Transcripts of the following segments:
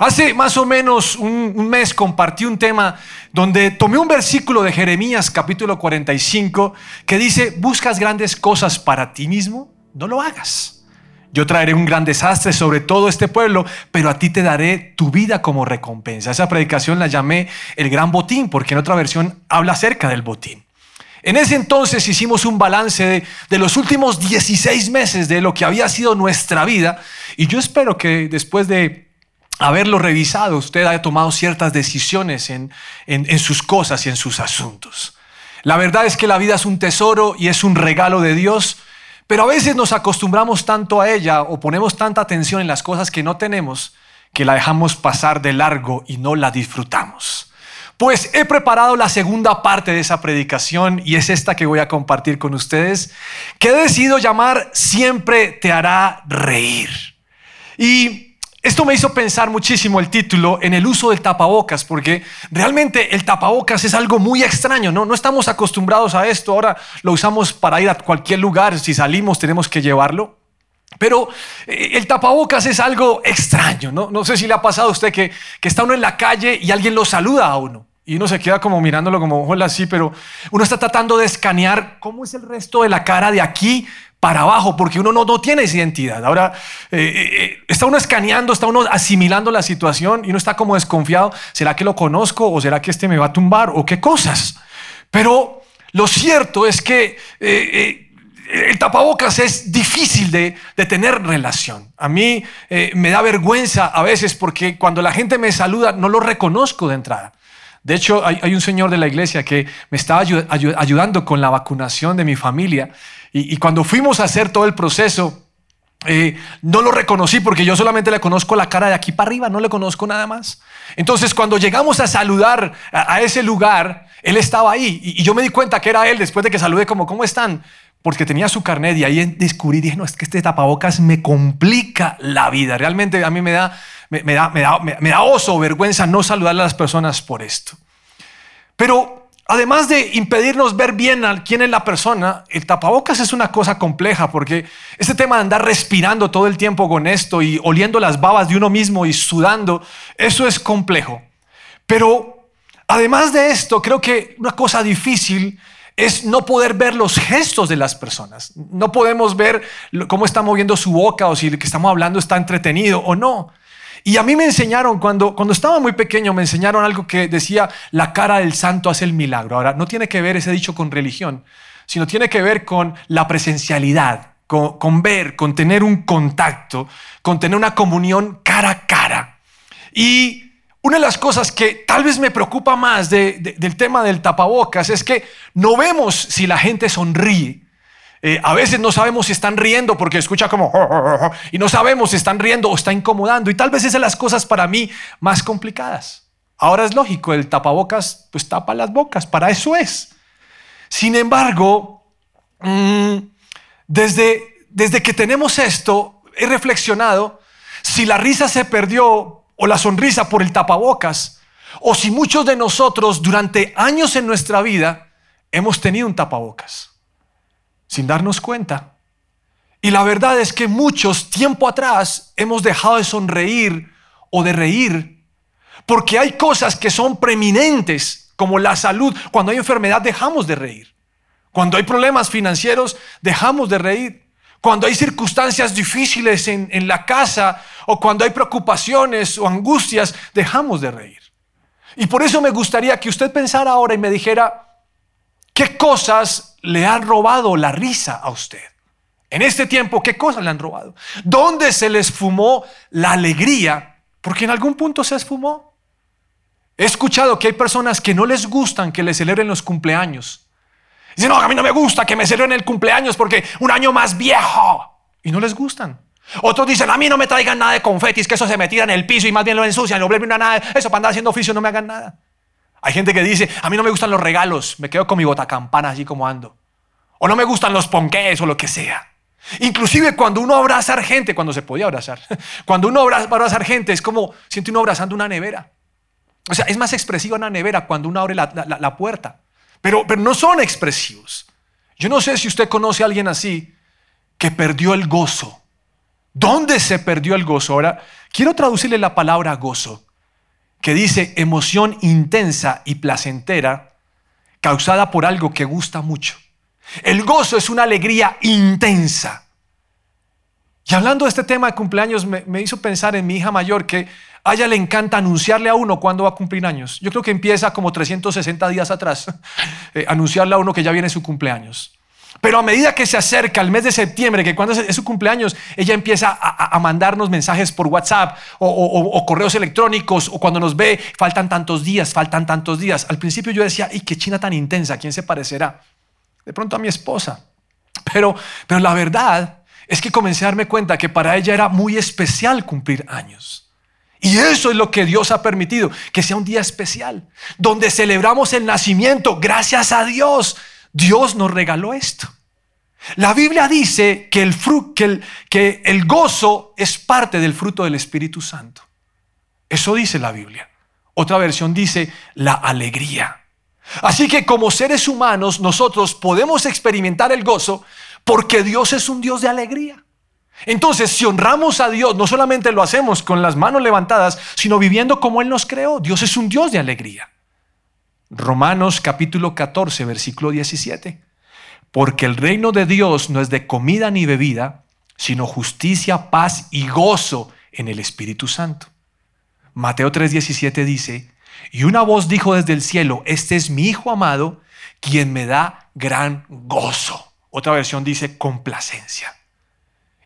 Hace más o menos un, mes compartí un tema donde tomé un versículo de Jeremías capítulo 45 que dice, buscas grandes cosas para ti mismo, no lo hagas. Yo traeré un gran desastre sobre todo este pueblo, pero a ti te daré tu vida como recompensa. Esa predicación la llamé el gran botín, porque en otra versión habla acerca del botín. En ese entonces hicimos un balance de, los últimos 16 meses de lo que había sido nuestra vida y yo espero que después de haberlo revisado, usted haya tomado ciertas decisiones en, en, en, sus cosas y en sus asuntos. La verdad es que la vida es un tesoro y es un regalo de Dios, pero a veces nos acostumbramos tanto a ella o ponemos tanta atención en las cosas que no tenemos que la dejamos pasar de largo y no la disfrutamos. Pues he preparado la segunda parte de esa predicación y es esta que voy a compartir con ustedes, que he decidido llamar Siempre te hará reír. Y esto me hizo pensar muchísimo el título en el uso del tapabocas, porque realmente el tapabocas es algo muy extraño, ¿no? No estamos acostumbrados a esto, ahora lo usamos para ir a cualquier lugar, si salimos tenemos que llevarlo. Pero eh, el tapabocas es algo extraño, ¿no? No sé si le ha pasado a usted que, que está uno en la calle y alguien lo saluda a uno. Y uno se queda como mirándolo como, hola, sí, pero uno está tratando de escanear cómo es el resto de la cara de aquí para abajo, porque uno no, no tiene esa identidad. Ahora, eh, eh, está uno escaneando, está uno asimilando la situación y uno está como desconfiado, ¿será que lo conozco o será que este me va a tumbar o qué cosas? Pero lo cierto es que eh, el tapabocas es difícil de tener relación. A mí me da vergüenza a veces porque cuando la gente me saluda no lo reconozco de entrada. De hecho, hay, un señor de la iglesia que me estaba ayudando con la vacunación de mi familia y, cuando fuimos a hacer todo el proceso, eh, no lo reconocí porque yo solamente le conozco la cara de aquí para arriba, no le conozco nada más. Entonces, cuando llegamos a saludar a, a ese lugar, él estaba ahí y, y, yo me di cuenta que era él después de que saludé como, ¿cómo están? Porque tenía su carnet y ahí descubrí, dije, no, es que este tapabocas me complica la vida. Realmente a mí me da me, da, me, da, me, da oso o vergüenza no saludar a las personas por esto. Pero además de impedirnos ver bien a quién es la persona, el tapabocas es una cosa compleja porque este tema de andar respirando todo el tiempo con esto y oliendo las babas de uno mismo y sudando, eso es complejo. Pero además de esto, creo que una cosa difícil es no poder ver los gestos de las personas. No podemos ver cómo está moviendo su boca o si el que estamos hablando está entretenido o no. Y a mí me enseñaron, cuando, cuando estaba muy pequeño, me enseñaron algo que decía, la cara del santo hace el milagro. Ahora, no tiene que ver ese dicho con religión, sino tiene que ver con la presencialidad, con, con ver, con tener un contacto, con tener una comunión cara a cara. Y una de las cosas que tal vez me preocupa más de, de, del tema del tapabocas es que no vemos si la gente sonríe. Eh, a veces no sabemos si están riendo porque escucha como y no sabemos si están riendo o está incomodando. Y tal vez esas son las cosas para mí más complicadas. Ahora es lógico, el tapabocas pues tapa las bocas, para eso es. Sin embargo, mmm, desde, desde que tenemos esto, he reflexionado si la risa se perdió o la sonrisa por el tapabocas, o si muchos de nosotros durante años en nuestra vida hemos tenido un tapabocas sin darnos cuenta. Y la verdad es que muchos tiempo atrás hemos dejado de sonreír o de reír porque hay cosas que son preeminentes como la salud. Cuando hay enfermedad dejamos de reír. Cuando hay problemas financieros dejamos de reír. Cuando hay circunstancias difíciles en, en la casa o cuando hay preocupaciones o angustias dejamos de reír. Y por eso me gustaría que usted pensara ahora y me dijera, ¿qué cosas le han robado la risa a usted? En este tiempo, ¿qué cosas le han robado? ¿Dónde se les fumó la alegría? Porque en algún punto se esfumó. He escuchado que hay personas que no les gustan que les celebren los cumpleaños. Dicen, no, a mí no me gusta que me celebren el cumpleaños porque un año más viejo. Y no les gustan. Otros dicen, a mí no me traigan nada de confetis, que eso se me tira en el piso y más bien lo ensucian, no me nada, eso para andar haciendo oficio no me hagan nada. Hay gente que dice, a mí no me gustan los regalos, me quedo con mi botacampana así como ando. O no me gustan los ponqués o lo que sea. Inclusive cuando uno abraza gente, cuando se podía abrazar, cuando uno abraza, abrazar gente es como siente uno abrazando una nevera. O sea, es más expresiva una nevera cuando uno abre la, la, la puerta. Pero, pero no son expresivos. Yo no sé si usted conoce a alguien así que perdió el gozo ¿Dónde se perdió el gozo? Ahora, quiero traducirle la palabra gozo, que dice emoción intensa y placentera causada por algo que gusta mucho. El gozo es una alegría intensa. Y hablando de este tema de cumpleaños, me, hizo pensar en mi hija mayor que a ella le encanta anunciarle a uno cuándo va a cumplir años. Yo creo que empieza como 360 días atrás, eh, anunciarle a uno que ya viene su cumpleaños. Pero a medida que se acerca el mes de septiembre, que cuando es su cumpleaños, ella empieza a, mandarnos mensajes por WhatsApp o, correos electrónicos, o cuando nos ve, faltan tantos días, faltan tantos días. Al principio yo decía, ¡y qué china tan intensa! ¿Quién se parecerá? De pronto a mi esposa. Pero, pero la verdad es que comencé a darme cuenta que para ella era muy especial cumplir años. Y eso es lo que Dios ha permitido, que sea un día especial, donde celebramos el nacimiento. Gracias a Dios, Dios nos regaló esto. La Biblia dice que el, que el, gozo es parte del fruto del Espíritu Santo. Eso dice la Biblia. Otra versión dice la alegría. Así que como seres humanos nosotros podemos experimentar el gozo porque Dios es un Dios de alegría. Entonces, si honramos a Dios, no solamente lo hacemos con las manos levantadas, sino viviendo como Él nos creó. Dios es un Dios de alegría. Romanos capítulo 14, versículo 17. Porque el reino de Dios no es de comida ni bebida, sino justicia, paz y gozo en el Espíritu Santo. Mateo 3:17 dice, y una voz dijo desde el cielo, este es mi Hijo amado, quien me da gran gozo. Otra versión dice complacencia.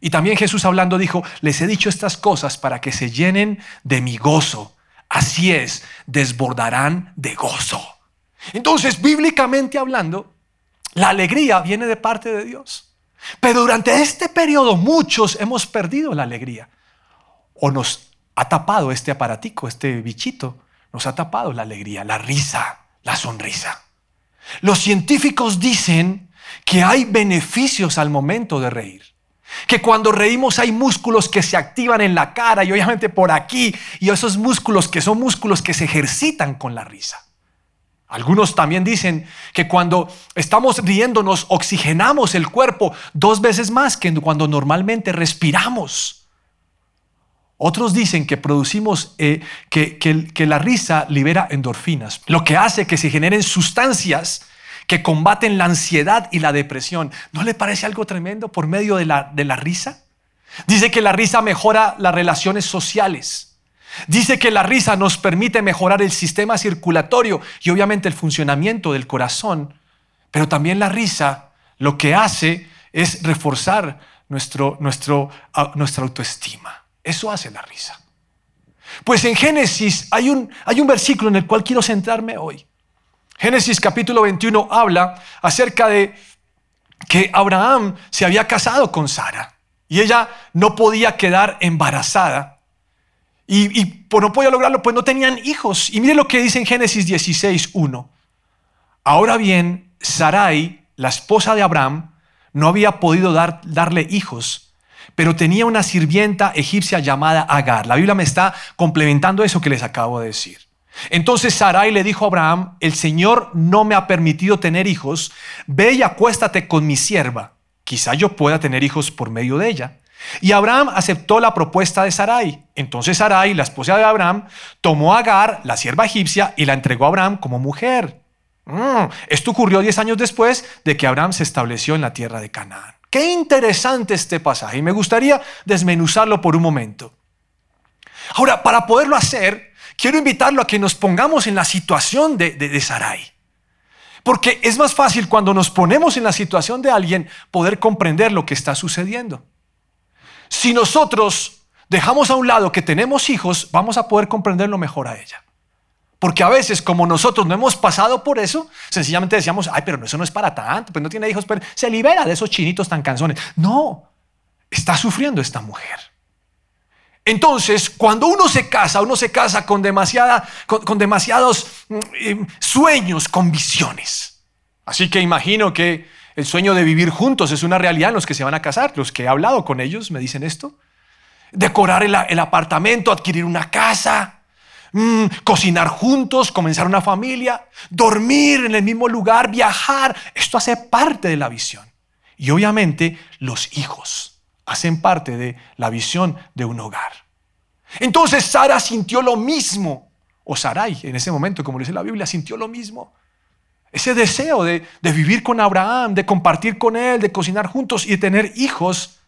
Y también Jesús hablando dijo, les he dicho estas cosas para que se llenen de mi gozo. Así es, desbordarán de gozo. Entonces, bíblicamente hablando, la alegría viene de parte de Dios. Pero durante este periodo muchos hemos perdido la alegría. O nos ha tapado este aparatico, este bichito, nos ha tapado la alegría, la risa, la sonrisa. Los científicos dicen que hay beneficios al momento de reír. Que cuando reímos hay músculos que se activan en la cara y obviamente por aquí, y esos músculos que son músculos que se ejercitan con la risa. Algunos también dicen que cuando estamos riéndonos oxigenamos el cuerpo dos veces más que cuando normalmente respiramos. Otros dicen que producimos, eh, que, que la risa libera endorfinas, lo que hace que se generen sustancias que combaten la ansiedad y la depresión. ¿No le parece algo tremendo por medio de la, de la risa? Dice que la risa mejora las relaciones sociales. Dice que la risa nos permite mejorar el sistema circulatorio y obviamente el funcionamiento del corazón. Pero también la risa lo que hace es reforzar nuestro, nuestro, nuestra autoestima. Eso hace la risa. Pues en Génesis hay un, hay un versículo en el cual quiero centrarme hoy. Génesis capítulo 21 habla acerca de que Abraham se había casado con Sara y ella no podía quedar embarazada. Y, por no podía lograrlo, pues no tenían hijos. Y mire lo que dice en Génesis 16, 1. Ahora bien, Sarai, la esposa de Abraham, no había podido dar, darle hijos, pero tenía una sirvienta egipcia llamada Agar. La Biblia me está complementando eso que les acabo de decir. Entonces Sarai le dijo a Abraham, el Señor no me ha permitido tener hijos, ve y acuéstate con mi sierva, quizá yo pueda tener hijos por medio de ella. Y Abraham aceptó la propuesta de Sarai. Entonces Sarai, la esposa de Abraham, tomó a Agar, la sierva egipcia, y la entregó a Abraham como mujer. Mm, esto ocurrió diez años después de que Abraham se estableció en la tierra de Canaán. Qué interesante este pasaje y me gustaría desmenuzarlo por un momento. Ahora, para poderlo hacer, quiero invitarlo a que nos pongamos en la situación de, Sarai. Porque es más fácil cuando nos ponemos en la situación de alguien poder comprender lo que está sucediendo. Si nosotros dejamos a un lado que tenemos hijos, vamos a poder comprenderlo mejor a ella. Porque a veces, como nosotros no hemos pasado por eso, sencillamente decíamos, ay, pero eso no es para tanto, pues no tiene hijos, pero se libera de esos chinitos tan canzones. No, está sufriendo esta mujer. Entonces, cuando uno se casa, uno se casa con, demasiada, con, demasiados mm, eh, sueños, con visiones. Así que imagino que el sueño de vivir juntos es una realidad en los que se van a casar. Los que he hablado con ellos me dicen esto. Decorar el, apartamento, adquirir una casa, mm, cocinar juntos, comenzar una familia, dormir en el mismo lugar, viajar. Esto hace parte de la visión. Y obviamente los hijos. hacen parte de la visión de un hogar. Entonces Sara sintió lo mismo, o Sarai en ese momento, como dice la Biblia, sintió lo mismo. Ese deseo de, de vivir con Abraham, de compartir con él, de cocinar juntos y de tener hijos.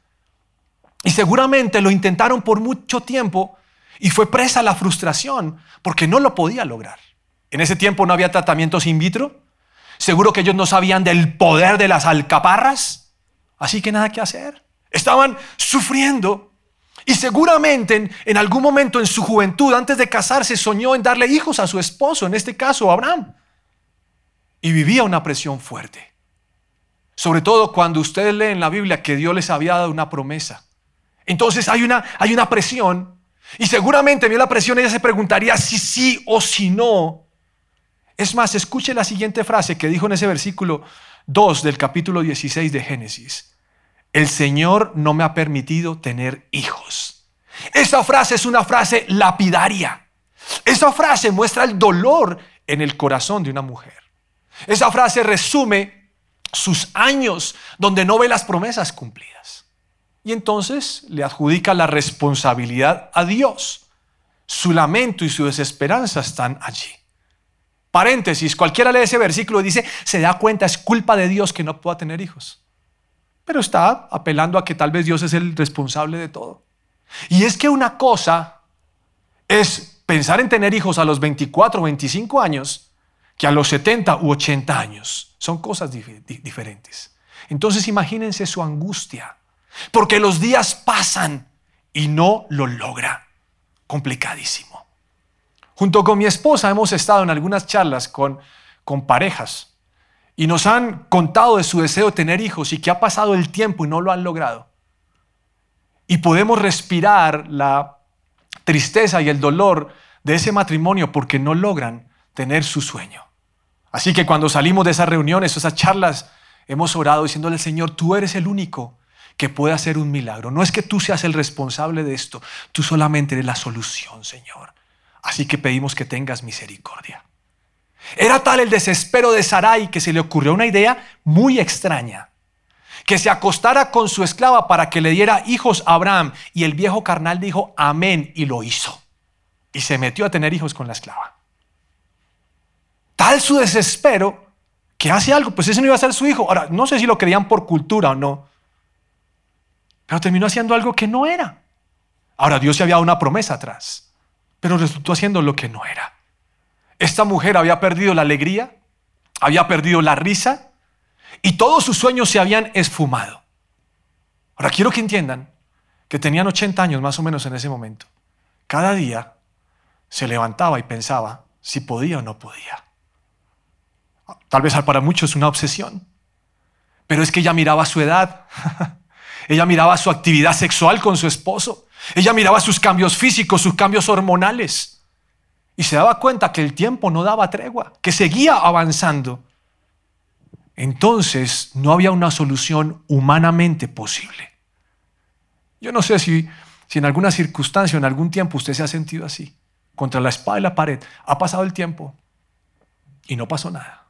Y seguramente lo intentaron por mucho tiempo y fue presa la frustración porque no lo podía lograr. En ese tiempo no había tratamientos in vitro. Seguro que ellos no sabían del poder de las alcaparras. Así que nada que hacer. Estaban sufriendo. Y seguramente en, algún momento en su juventud, antes de casarse, soñó en darle hijos a su esposo, en este caso Abraham. Y vivía una presión fuerte. Sobre todo cuando ustedes leen en la Biblia que Dios les había dado una promesa. Entonces hay una, hay una presión. Y seguramente vio la presión, ella se preguntaría si sí o si no. Es más, escuche la siguiente frase que dijo en ese versículo 2 del capítulo 16 de Génesis. El Señor no me ha permitido tener hijos. Esa frase es una frase lapidaria. Esa frase muestra el dolor en el corazón de una mujer. Esa frase resume sus años donde no ve las promesas cumplidas. Y entonces le adjudica la responsabilidad a Dios. Su lamento y su desesperanza están allí. Paréntesis, cualquiera lee ese versículo y dice, se da cuenta, es culpa de Dios que no pueda tener hijos. Pero está apelando a que tal vez Dios es el responsable de todo. Y es que una cosa es pensar en tener hijos a los 24 o 25 años que a los 70 u 80 años. Son cosas diferentes. Entonces imagínense su angustia, porque los días pasan y no lo logra. Complicadísimo. Junto con mi esposa hemos estado en algunas charlas con, con parejas y nos han contado de su deseo de tener hijos y que ha pasado el tiempo y no lo han logrado. Y podemos respirar la tristeza y el dolor de ese matrimonio porque no logran tener su sueño. Así que cuando salimos de esas reuniones, esas charlas, hemos orado diciéndole Señor, tú eres el único que puede hacer un milagro. No es que tú seas el responsable de esto, tú solamente eres la solución, Señor. Así que pedimos que tengas misericordia. Era tal el desespero de Sarai que se le ocurrió una idea muy extraña. Que se acostara con su esclava para que le diera hijos a Abraham. Y el viejo carnal dijo, amén, y lo hizo. Y se metió a tener hijos con la esclava. Tal su desespero que hace algo, pues ese no iba a ser su hijo. Ahora, no sé si lo creían por cultura o no, pero terminó haciendo algo que no era. Ahora, Dios se había dado una promesa atrás pero resultó haciendo lo que no era. Esta mujer había perdido la alegría, había perdido la risa y todos sus sueños se habían esfumado. Ahora quiero que entiendan que tenían 80 años más o menos en ese momento. Cada día se levantaba y pensaba si podía o no podía. Tal vez para muchos una obsesión, pero es que ella miraba su edad, ella miraba su actividad sexual con su esposo, ella miraba sus cambios físicos, sus cambios hormonales. Y se daba cuenta que el tiempo no daba tregua, que seguía avanzando. Entonces no había una solución humanamente posible. Yo no sé si, si en alguna circunstancia o en algún tiempo usted se ha sentido así, contra la espada y la pared. Ha pasado el tiempo y no pasó nada.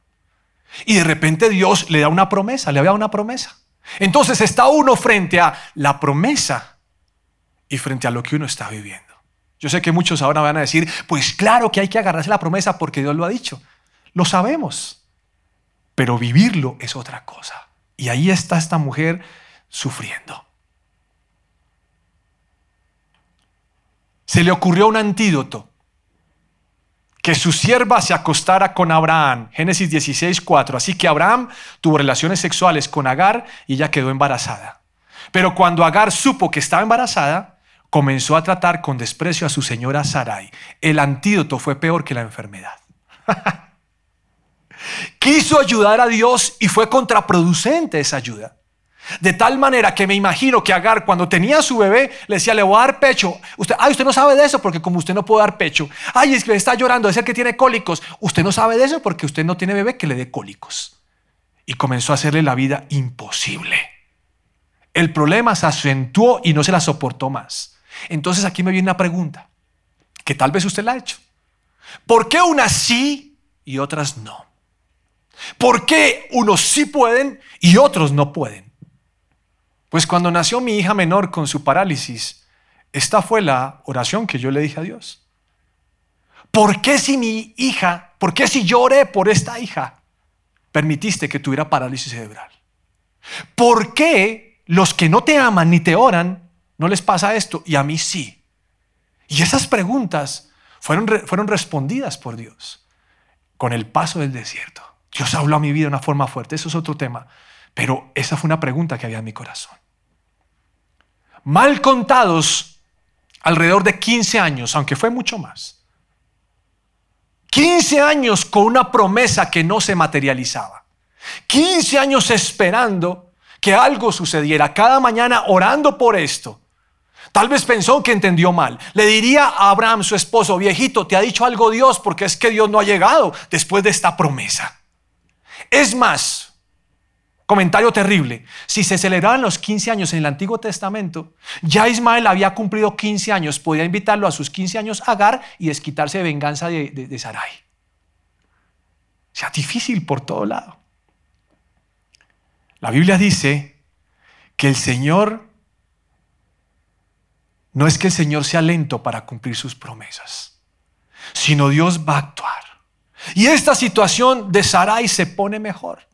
Y de repente Dios le da una promesa, le había una promesa. Entonces está uno frente a la promesa y frente a lo que uno está viviendo. Yo sé que muchos ahora van a decir, pues claro que hay que agarrarse la promesa porque Dios lo ha dicho. Lo sabemos, pero vivirlo es otra cosa. Y ahí está esta mujer sufriendo. Se le ocurrió un antídoto, que su sierva se acostara con Abraham. Génesis 16, 4. Así que Abraham tuvo relaciones sexuales con Agar y ella quedó embarazada. Pero cuando Agar supo que estaba embarazada, comenzó a tratar con desprecio a su señora Sarai. El antídoto fue peor que la enfermedad. Quiso ayudar a Dios y fue contraproducente esa ayuda. De tal manera que me imagino que Agar cuando tenía su bebé le decía, le voy a dar pecho. Usted, ay, usted no sabe de eso porque como usted no puede dar pecho. Ay, es que está llorando, es el que tiene cólicos. Usted no sabe de eso porque usted no tiene bebé que le dé cólicos. Y comenzó a hacerle la vida imposible. El problema se acentuó y no se la soportó más. Entonces aquí me viene una pregunta, que tal vez usted la ha hecho. ¿Por qué unas sí y otras no? ¿Por qué unos sí pueden y otros no pueden? Pues cuando nació mi hija menor con su parálisis, esta fue la oración que yo le dije a Dios. ¿Por qué si mi hija, por qué si lloré por esta hija, permitiste que tuviera parálisis cerebral? ¿Por qué los que no te aman ni te oran no les pasa esto y a mí sí? Y esas preguntas fueron, fueron respondidas por Dios con el paso del desierto. Dios habló a mi vida de una forma fuerte, eso es otro tema. Pero esa fue una pregunta que había en mi corazón. Mal contados, alrededor de 15 años, aunque fue mucho más. 15 años con una promesa que no se materializaba. 15 años esperando que algo sucediera, cada mañana orando por esto. Tal vez pensó que entendió mal. Le diría a Abraham, su esposo, viejito, te ha dicho algo Dios porque es que Dios no ha llegado después de esta promesa. Es más, comentario terrible, si se celebraban los 15 años en el Antiguo Testamento, ya Ismael había cumplido 15 años, podía invitarlo a sus 15 años a Agar y desquitarse de venganza de, de, Sarai. O sea, difícil por todo lado. La Biblia dice que el Señor no es que el Señor sea lento para cumplir sus promesas, sino Dios va a actuar. Y esta situación de Sarai se pone mejor.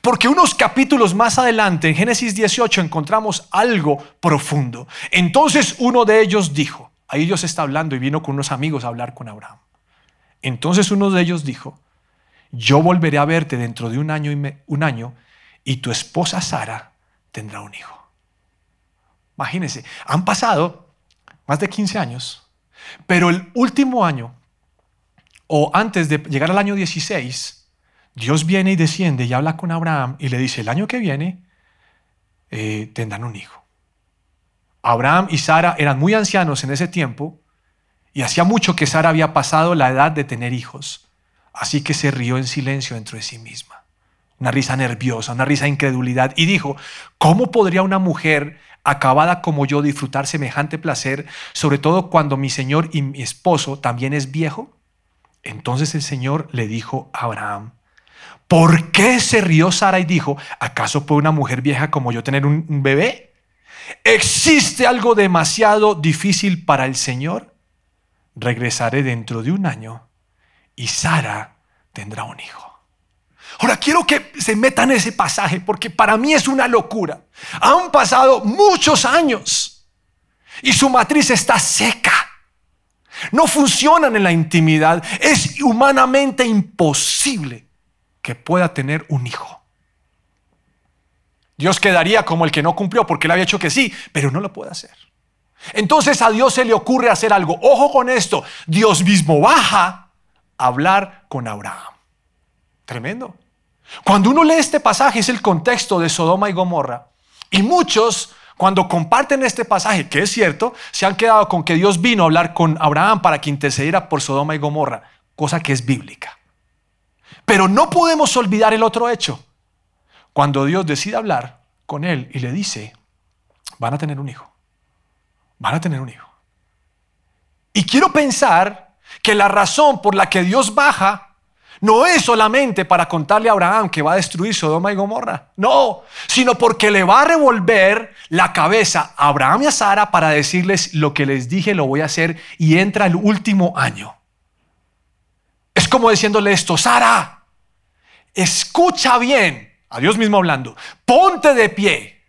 Porque unos capítulos más adelante, en Génesis 18, encontramos algo profundo. Entonces uno de ellos dijo, ahí Dios está hablando y vino con unos amigos a hablar con Abraham. Entonces uno de ellos dijo, yo volveré a verte dentro de un año y, un año y tu esposa Sara tendrá un hijo. Imagínense, han pasado más de 15 años, pero el último año, o antes de llegar al año 16, Dios viene y desciende y habla con Abraham y le dice, el año que viene eh, tendrán un hijo. Abraham y Sara eran muy ancianos en ese tiempo y hacía mucho que Sara había pasado la edad de tener hijos, así que se rió en silencio dentro de sí misma. Una risa nerviosa, una risa de incredulidad y dijo, ¿cómo podría una mujer acabada como yo disfrutar semejante placer, sobre todo cuando mi Señor y mi esposo también es viejo? Entonces el Señor le dijo a Abraham, ¿por qué se rió Sara y dijo, ¿acaso puede una mujer vieja como yo tener un bebé? ¿Existe algo demasiado difícil para el Señor? Regresaré dentro de un año y Sara tendrá un hijo. Ahora quiero que se metan ese pasaje porque para mí es una locura. Han pasado muchos años y su matriz está seca. No funcionan en la intimidad. Es humanamente imposible que pueda tener un hijo. Dios quedaría como el que no cumplió porque le había hecho que sí, pero no lo puede hacer. Entonces a Dios se le ocurre hacer algo. Ojo con esto. Dios mismo baja a hablar con Abraham. Tremendo. Cuando uno lee este pasaje es el contexto de Sodoma y Gomorra. Y muchos, cuando comparten este pasaje, que es cierto, se han quedado con que Dios vino a hablar con Abraham para que intercediera por Sodoma y Gomorra, cosa que es bíblica. Pero no podemos olvidar el otro hecho. Cuando Dios decide hablar con él y le dice, van a tener un hijo. Van a tener un hijo. Y quiero pensar que la razón por la que Dios baja no es solamente para contarle a Abraham que va a destruir Sodoma y Gomorra, no, sino porque le va a revolver la cabeza a Abraham y a Sara para decirles lo que les dije lo voy a hacer y entra el último año. Es como diciéndole esto, Sara, escucha bien, a Dios mismo hablando, ponte de pie.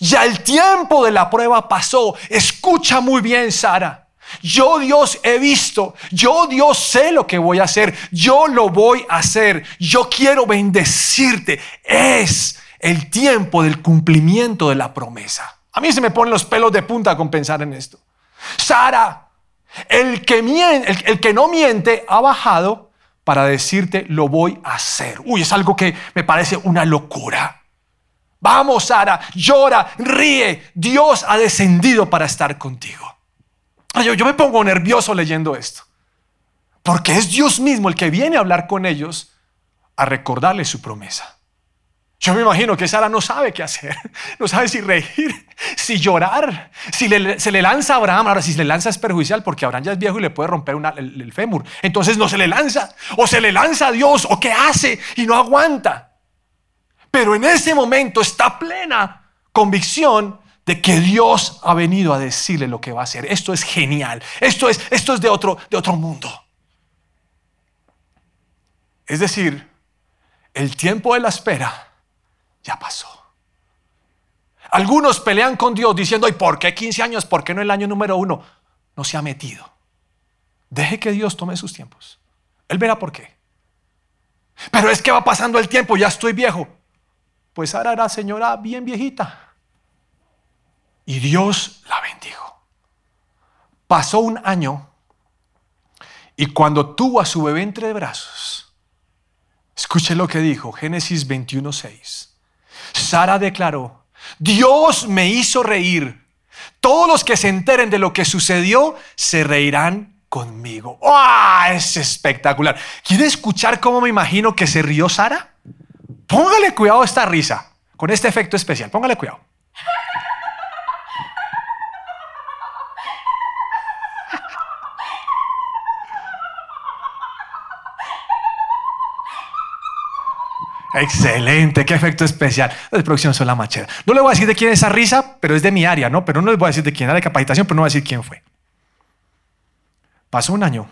Ya el tiempo de la prueba pasó, escucha muy bien, Sara. Yo Dios he visto, yo Dios sé lo que voy a hacer, yo lo voy a hacer, yo quiero bendecirte. Es el tiempo del cumplimiento de la promesa. A mí se me ponen los pelos de punta con pensar en esto. Sara, el que, el que no miente ha bajado para decirte lo voy a hacer. Uy, es algo que me parece una locura. Vamos, Sara, llora, ríe. Dios ha descendido para estar contigo. Yo, me pongo nervioso leyendo esto, porque es Dios mismo el que viene a hablar con ellos a recordarle su promesa. Yo me imagino que Sara no sabe qué hacer, no sabe si reír, si llorar, si se le lanza a Abraham. Ahora, si se le lanza es perjudicial porque Abraham ya es viejo y le puede romper el, el, fémur. Entonces no se le lanza, o se le lanza a Dios, o qué hace y no aguanta. Pero en ese momento está plena convicción de que Dios ha venido a decirle lo que va a hacer. Esto es genial. Esto es, esto es de, otro, de otro mundo. Es decir, el tiempo de la espera ya pasó. Algunos pelean con Dios diciendo, ¿y por qué 15 años? ¿Por qué no el año número uno? No se ha metido. Deje que Dios tome sus tiempos. Él verá por qué. Pero es que va pasando el tiempo, ya estoy viejo. Pues ahora era señora bien viejita. Y Dios la bendijo. Pasó un año y cuando tuvo a su bebé entre brazos, escuche lo que dijo Génesis 21:6. Sara declaró, Dios me hizo reír. Todos los que se enteren de lo que sucedió se reirán conmigo. ¡Ah! Es espectacular. ¿Quiere escuchar cómo me imagino que se rió Sara? Póngale cuidado a esta risa, con este efecto especial. Póngale cuidado. Excelente, qué efecto especial. La producción son la machera. No le voy a decir de quién es esa risa, pero es de mi área, ¿no? Pero no les voy a decir de quién era de capacitación, pero no voy a decir quién fue. Pasó un año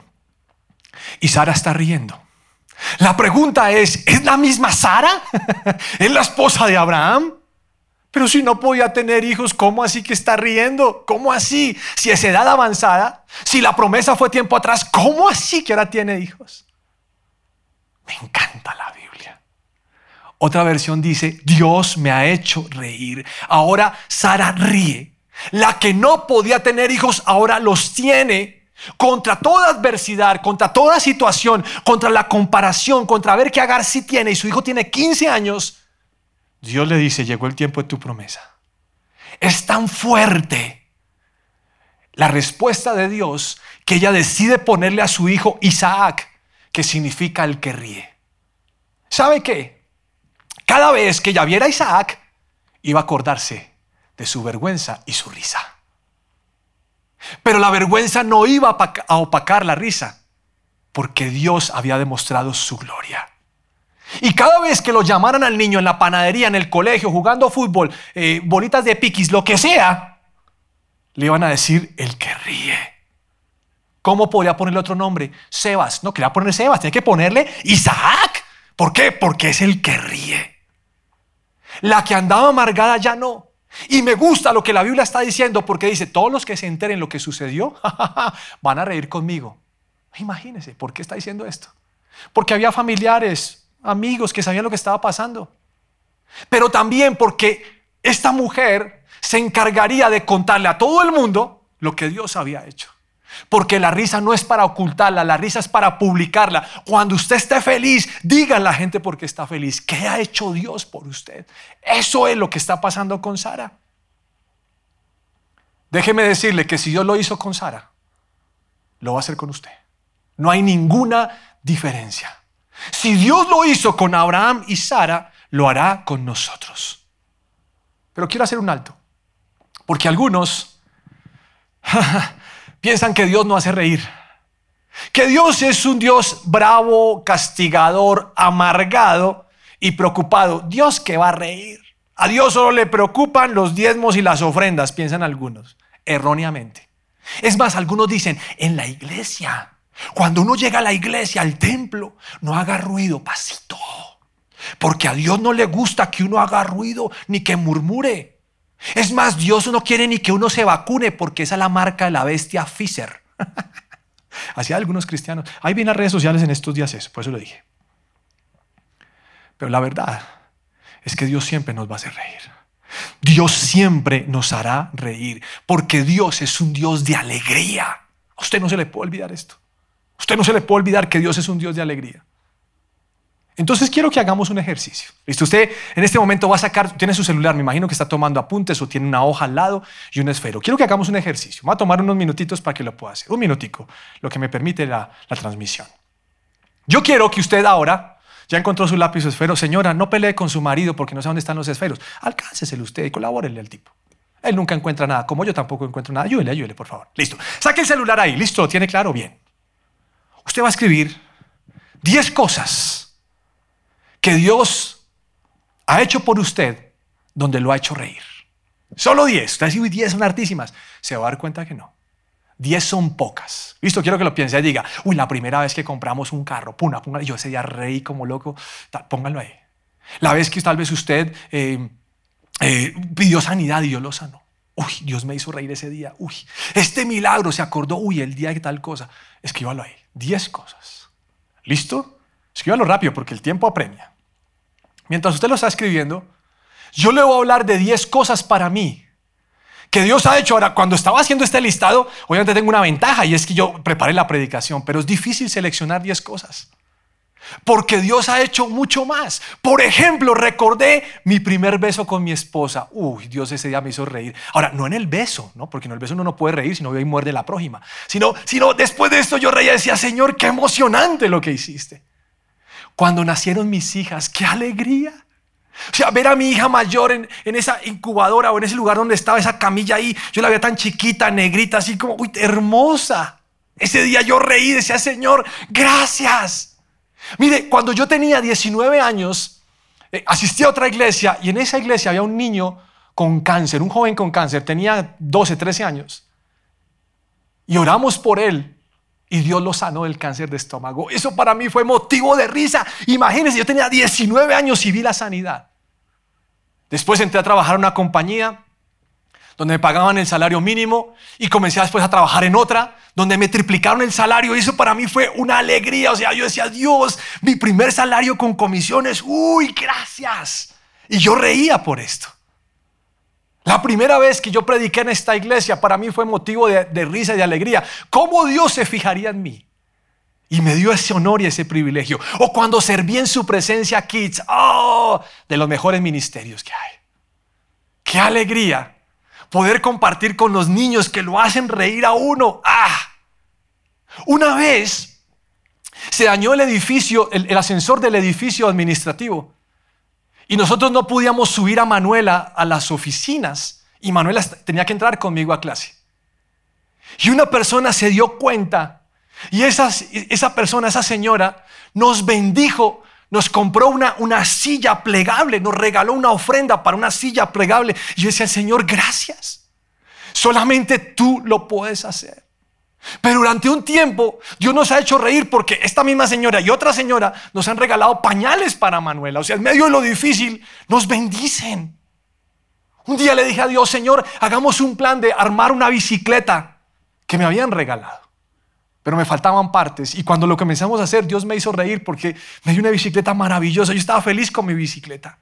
y Sara está riendo. La pregunta es, ¿es la misma Sara? ¿Es la esposa de Abraham? Pero si no podía tener hijos, ¿cómo así que está riendo? ¿Cómo así? Si es edad avanzada, si la promesa fue tiempo atrás, ¿cómo así que ahora tiene hijos? Me encanta la vida. Otra versión dice, Dios me ha hecho reír. Ahora Sara ríe. La que no podía tener hijos ahora los tiene. Contra toda adversidad, contra toda situación, contra la comparación, contra ver que Agar sí tiene y su hijo tiene 15 años, Dios le dice, llegó el tiempo de tu promesa. Es tan fuerte la respuesta de Dios que ella decide ponerle a su hijo Isaac, que significa el que ríe. ¿Sabe qué? Cada vez que ella viera a Isaac, iba a acordarse de su vergüenza y su risa. Pero la vergüenza no iba a opacar la risa, porque Dios había demostrado su gloria. Y cada vez que lo llamaran al niño en la panadería, en el colegio, jugando fútbol, eh, bolitas de piquis, lo que sea, le iban a decir el que ríe. ¿Cómo podría ponerle otro nombre? Sebas. No quería poner Sebas, tiene que ponerle Isaac. ¿Por qué? Porque es el que ríe. La que andaba amargada ya no. Y me gusta lo que la Biblia está diciendo porque dice, todos los que se enteren lo que sucedió van a reír conmigo. Imagínense, ¿por qué está diciendo esto? Porque había familiares, amigos que sabían lo que estaba pasando. Pero también porque esta mujer se encargaría de contarle a todo el mundo lo que Dios había hecho. Porque la risa no es para ocultarla, la risa es para publicarla. Cuando usted esté feliz, diga a la gente por qué está feliz. ¿Qué ha hecho Dios por usted? Eso es lo que está pasando con Sara. Déjeme decirle que si Dios lo hizo con Sara, lo va a hacer con usted. No hay ninguna diferencia. Si Dios lo hizo con Abraham y Sara, lo hará con nosotros. Pero quiero hacer un alto. Porque algunos piensan que Dios no hace reír. Que Dios es un Dios bravo, castigador, amargado y preocupado. Dios que va a reír. A Dios solo le preocupan los diezmos y las ofrendas, piensan algunos, erróneamente. Es más, algunos dicen, en la iglesia, cuando uno llega a la iglesia, al templo, no haga ruido, pasito. Porque a Dios no le gusta que uno haga ruido ni que murmure. Es más, Dios no quiere ni que uno se vacune porque esa es la marca de la bestia Pfizer. Así algunos cristianos. Ahí vienen las redes sociales en estos días eso, por eso lo dije. Pero la verdad es que Dios siempre nos va a hacer reír. Dios siempre nos hará reír porque Dios es un Dios de alegría. Usted no se le puede olvidar esto. Usted no se le puede olvidar que Dios es un Dios de alegría. Entonces quiero que hagamos un ejercicio. ¿Listo? Usted en este momento va a sacar, tiene su celular, me imagino que está tomando apuntes o tiene una hoja al lado y un esfero. Quiero que hagamos un ejercicio. Va a tomar unos minutitos para que lo pueda hacer. Un minutico, lo que me permite la, transmisión. Yo quiero que usted ahora, ya encontró su lápiz o esfero, señora, no pelee con su marido porque no sabe dónde están los esferos. Alcánceselo usted y colabórele al tipo. Él nunca encuentra nada, como yo tampoco encuentro nada. Ayúdele, ayúdele, por favor. Listo. Saque el celular ahí. Listo, ¿tiene claro? Bien. Usted va a escribir 10 cosas que Dios ha hecho por usted donde lo ha hecho reír. Solo 10. Usted dice, uy, 10 son hartísimas. Se va a dar cuenta que no. 10 son pocas. Listo, quiero que lo piense y diga, uy, la primera vez que compramos un carro, puna, puna, yo ese día reí como loco, pónganlo ahí. La vez que tal vez usted eh, eh, pidió sanidad y yo lo sanó. Uy, Dios me hizo reír ese día. Uy, este milagro se acordó. Uy, el día de tal cosa. Escríbalo ahí. 10 cosas. ¿Listo? Escríbalo rápido porque el tiempo apremia. Mientras usted lo está escribiendo, yo le voy a hablar de 10 cosas para mí que Dios ha hecho. Ahora, cuando estaba haciendo este listado, obviamente tengo una ventaja y es que yo preparé la predicación, pero es difícil seleccionar 10 cosas. Porque Dios ha hecho mucho más. Por ejemplo, recordé mi primer beso con mi esposa. Uy, Dios ese día me hizo reír. Ahora, no en el beso, ¿no? Porque en el beso uno no puede reír, sino que ahí muerde la prójima. Sino, sino después de esto yo reía y decía, Señor, qué emocionante lo que hiciste. Cuando nacieron mis hijas, qué alegría. O sea, ver a mi hija mayor en, esa incubadora o en ese lugar donde estaba esa camilla ahí, yo la veía tan chiquita, negrita, así como, uy, hermosa. Ese día yo reí, decía, Señor, gracias. Mire, cuando yo tenía 19 años, eh, asistí a otra iglesia y en esa iglesia había un niño con cáncer, un joven con cáncer, tenía 12, 13 años. Y oramos por él y Dios lo sanó del cáncer de estómago. Eso para mí fue motivo de risa. Imagínense, yo tenía 19 años y vi la sanidad. Después entré a trabajar en una compañía donde me pagaban el salario mínimo y comencé después a trabajar en otra donde me triplicaron el salario y eso para mí fue una alegría. O sea, yo decía, Dios, mi primer salario con comisiones, uy, gracias. Y yo reía por esto. La primera vez que yo prediqué en esta iglesia para mí fue motivo de, risa y de alegría. ¿Cómo Dios se fijaría en mí? Y me dio ese honor y ese privilegio. O cuando serví en su presencia Kids, oh, de los mejores ministerios que hay. Qué alegría poder compartir con los niños que lo hacen reír a uno. Ah, una vez se dañó el edificio, el ascensor del edificio administrativo. Y nosotros no podíamos subir a Manuela a las oficinas y Manuela tenía que entrar conmigo a clase. Y una persona se dio cuenta y esa, esa persona, esa señora, nos bendijo, nos compró una, una silla plegable, nos regaló una ofrenda para una silla plegable. Y yo decía, Señor, gracias. Solamente tú lo puedes hacer. Pero durante un tiempo Dios nos ha hecho reír porque esta misma señora y otra señora nos han regalado pañales para Manuela. O sea, en medio de lo difícil nos bendicen. Un día le dije a Dios, Señor, hagamos un plan de armar una bicicleta que me habían regalado. Pero me faltaban partes y cuando lo comenzamos a hacer, Dios me hizo reír porque me dio una bicicleta maravillosa. Yo estaba feliz con mi bicicleta.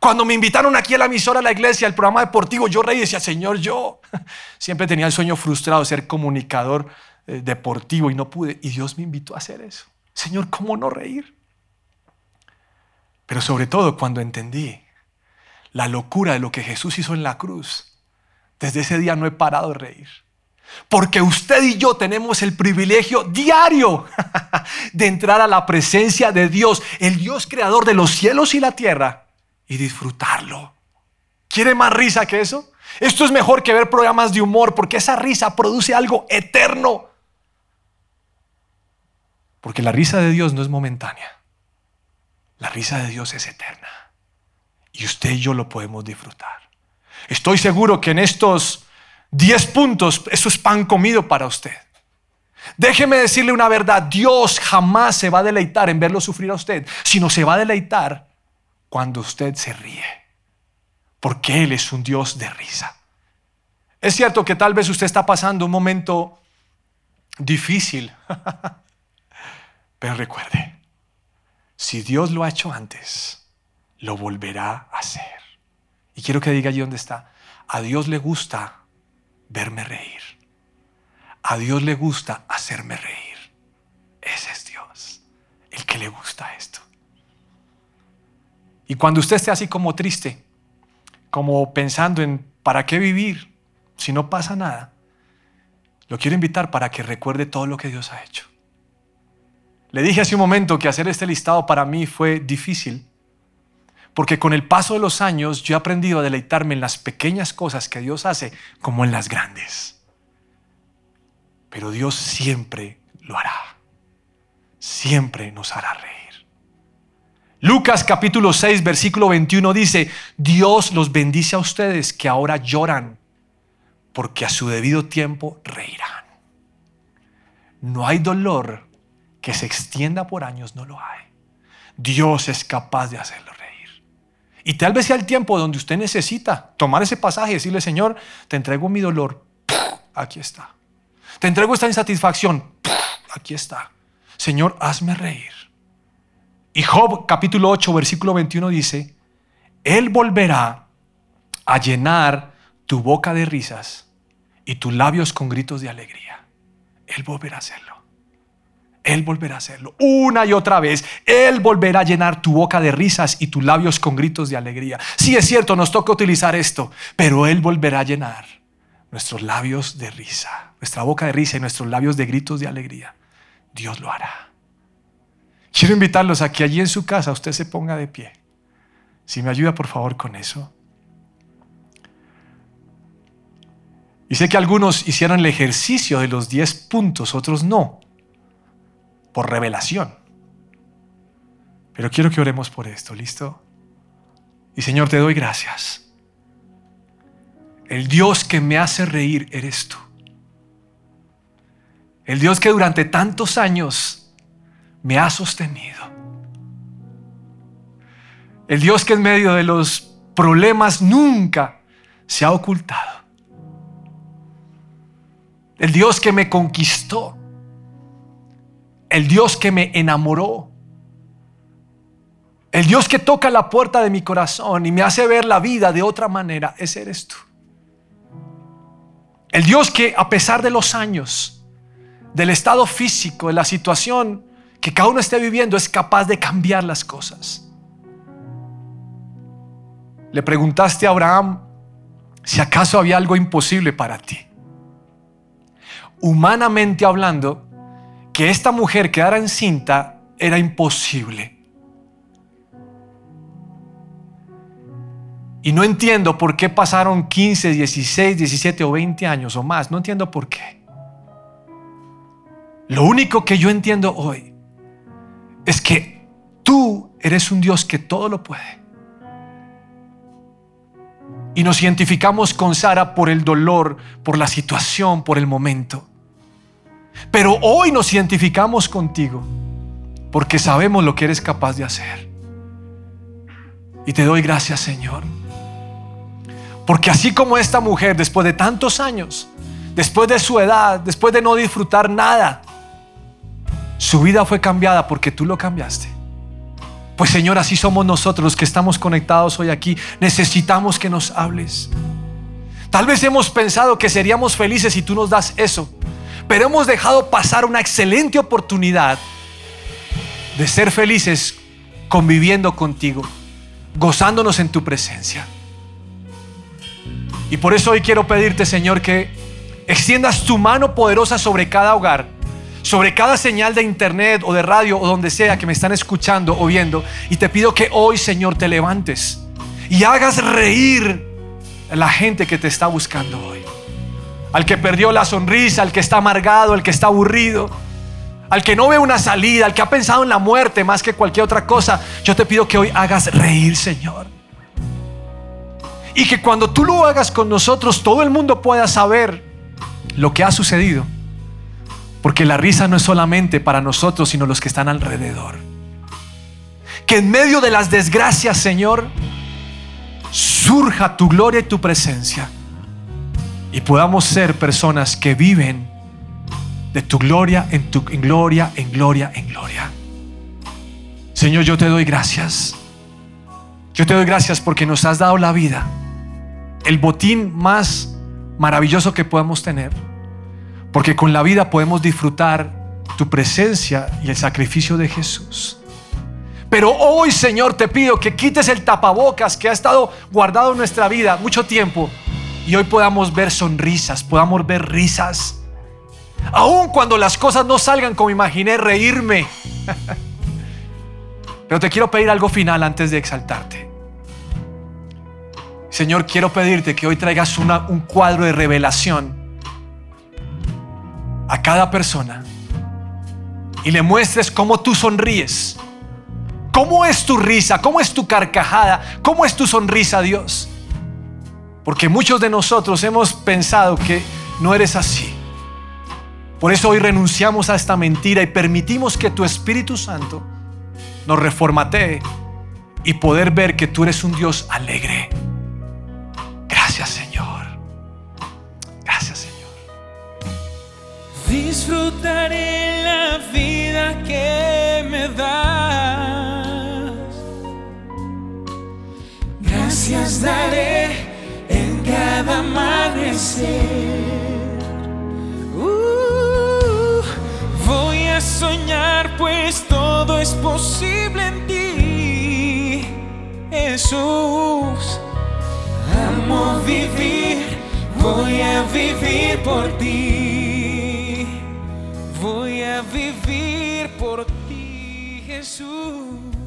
Cuando me invitaron aquí a la emisora, a la iglesia, al programa deportivo, yo reí y decía, Señor, yo siempre tenía el sueño frustrado de ser comunicador eh, deportivo y no pude. Y Dios me invitó a hacer eso. Señor, ¿cómo no reír? Pero sobre todo cuando entendí la locura de lo que Jesús hizo en la cruz, desde ese día no he parado de reír. Porque usted y yo tenemos el privilegio diario de entrar a la presencia de Dios, el Dios creador de los cielos y la tierra y disfrutarlo. ¿Quiere más risa que eso? Esto es mejor que ver programas de humor porque esa risa produce algo eterno. Porque la risa de Dios no es momentánea. La risa de Dios es eterna. Y usted y yo lo podemos disfrutar. Estoy seguro que en estos 10 puntos eso es pan comido para usted. Déjeme decirle una verdad, Dios jamás se va a deleitar en verlo sufrir a usted, sino se va a deleitar cuando usted se ríe, porque Él es un Dios de risa. Es cierto que tal vez usted está pasando un momento difícil, pero recuerde, si Dios lo ha hecho antes, lo volverá a hacer. Y quiero que diga allí donde está, a Dios le gusta verme reír. A Dios le gusta hacerme reír. Ese es Dios, el que le gusta esto. Y cuando usted esté así como triste, como pensando en ¿para qué vivir si no pasa nada? Lo quiero invitar para que recuerde todo lo que Dios ha hecho. Le dije hace un momento que hacer este listado para mí fue difícil, porque con el paso de los años yo he aprendido a deleitarme en las pequeñas cosas que Dios hace como en las grandes. Pero Dios siempre lo hará. Siempre nos hará reír. Lucas capítulo 6, versículo 21 dice, Dios los bendice a ustedes que ahora lloran, porque a su debido tiempo reirán. No hay dolor que se extienda por años, no lo hay. Dios es capaz de hacerlo reír. Y tal vez sea el tiempo donde usted necesita tomar ese pasaje y decirle, Señor, te entrego mi dolor, aquí está. Te entrego esta insatisfacción, aquí está. Señor, hazme reír. Y Job capítulo 8, versículo 21 dice, Él volverá a llenar tu boca de risas y tus labios con gritos de alegría. Él volverá a hacerlo. Él volverá a hacerlo una y otra vez. Él volverá a llenar tu boca de risas y tus labios con gritos de alegría. Sí es cierto, nos toca utilizar esto, pero Él volverá a llenar nuestros labios de risa, nuestra boca de risa y nuestros labios de gritos de alegría. Dios lo hará. Quiero invitarlos a que allí en su casa usted se ponga de pie. Si me ayuda por favor con eso. Y sé que algunos hicieron el ejercicio de los 10 puntos, otros no por revelación. Pero quiero que oremos por esto, ¿listo? Y Señor, te doy gracias. El Dios que me hace reír eres tú. El Dios que durante tantos años me ha sostenido. El Dios que en medio de los problemas nunca se ha ocultado. El Dios que me conquistó el Dios que me enamoró, el Dios que toca la puerta de mi corazón y me hace ver la vida de otra manera, ese eres tú. El Dios que a pesar de los años, del estado físico, de la situación que cada uno esté viviendo, es capaz de cambiar las cosas. Le preguntaste a Abraham si acaso había algo imposible para ti. Humanamente hablando, que esta mujer quedara encinta era imposible. Y no entiendo por qué pasaron 15, 16, 17 o 20 años o más. No entiendo por qué. Lo único que yo entiendo hoy es que tú eres un Dios que todo lo puede. Y nos identificamos con Sara por el dolor, por la situación, por el momento. Pero hoy nos identificamos contigo porque sabemos lo que eres capaz de hacer. Y te doy gracias, Señor. Porque así como esta mujer, después de tantos años, después de su edad, después de no disfrutar nada, su vida fue cambiada porque tú lo cambiaste. Pues Señor, así somos nosotros los que estamos conectados hoy aquí. Necesitamos que nos hables. Tal vez hemos pensado que seríamos felices si tú nos das eso pero hemos dejado pasar una excelente oportunidad de ser felices conviviendo contigo, gozándonos en tu presencia. Y por eso hoy quiero pedirte, Señor, que extiendas tu mano poderosa sobre cada hogar, sobre cada señal de internet o de radio o donde sea que me están escuchando o viendo. Y te pido que hoy, Señor, te levantes y hagas reír a la gente que te está buscando hoy al que perdió la sonrisa, al que está amargado, al que está aburrido, al que no ve una salida, al que ha pensado en la muerte más que cualquier otra cosa, yo te pido que hoy hagas reír, Señor. Y que cuando tú lo hagas con nosotros, todo el mundo pueda saber lo que ha sucedido. Porque la risa no es solamente para nosotros, sino los que están alrededor. Que en medio de las desgracias, Señor, surja tu gloria y tu presencia y podamos ser personas que viven de tu gloria en tu gloria, en gloria, en gloria. Señor, yo te doy gracias. Yo te doy gracias porque nos has dado la vida, el botín más maravilloso que podemos tener, porque con la vida podemos disfrutar tu presencia y el sacrificio de Jesús. Pero hoy, Señor, te pido que quites el tapabocas que ha estado guardado en nuestra vida mucho tiempo y hoy podamos ver sonrisas, podamos ver risas. Aun cuando las cosas no salgan como imaginé, reírme. Pero te quiero pedir algo final antes de exaltarte. Señor, quiero pedirte que hoy traigas un cuadro de revelación a cada persona y le muestres cómo tú sonríes ¿Cómo es tu risa? ¿Cómo es tu carcajada? ¿Cómo es tu sonrisa, Dios? Porque muchos de nosotros hemos pensado que no eres así. Por eso hoy renunciamos a esta mentira y permitimos que tu Espíritu Santo nos reformatee y poder ver que tú eres un Dios alegre. Disfrutaré la vida que me das. Gracias daré en cada amanecer. Uh, voy a soñar pues todo es posible en ti, Jesús. Amo vivir, voy a vivir por ti. A vivir por ti, Jesús.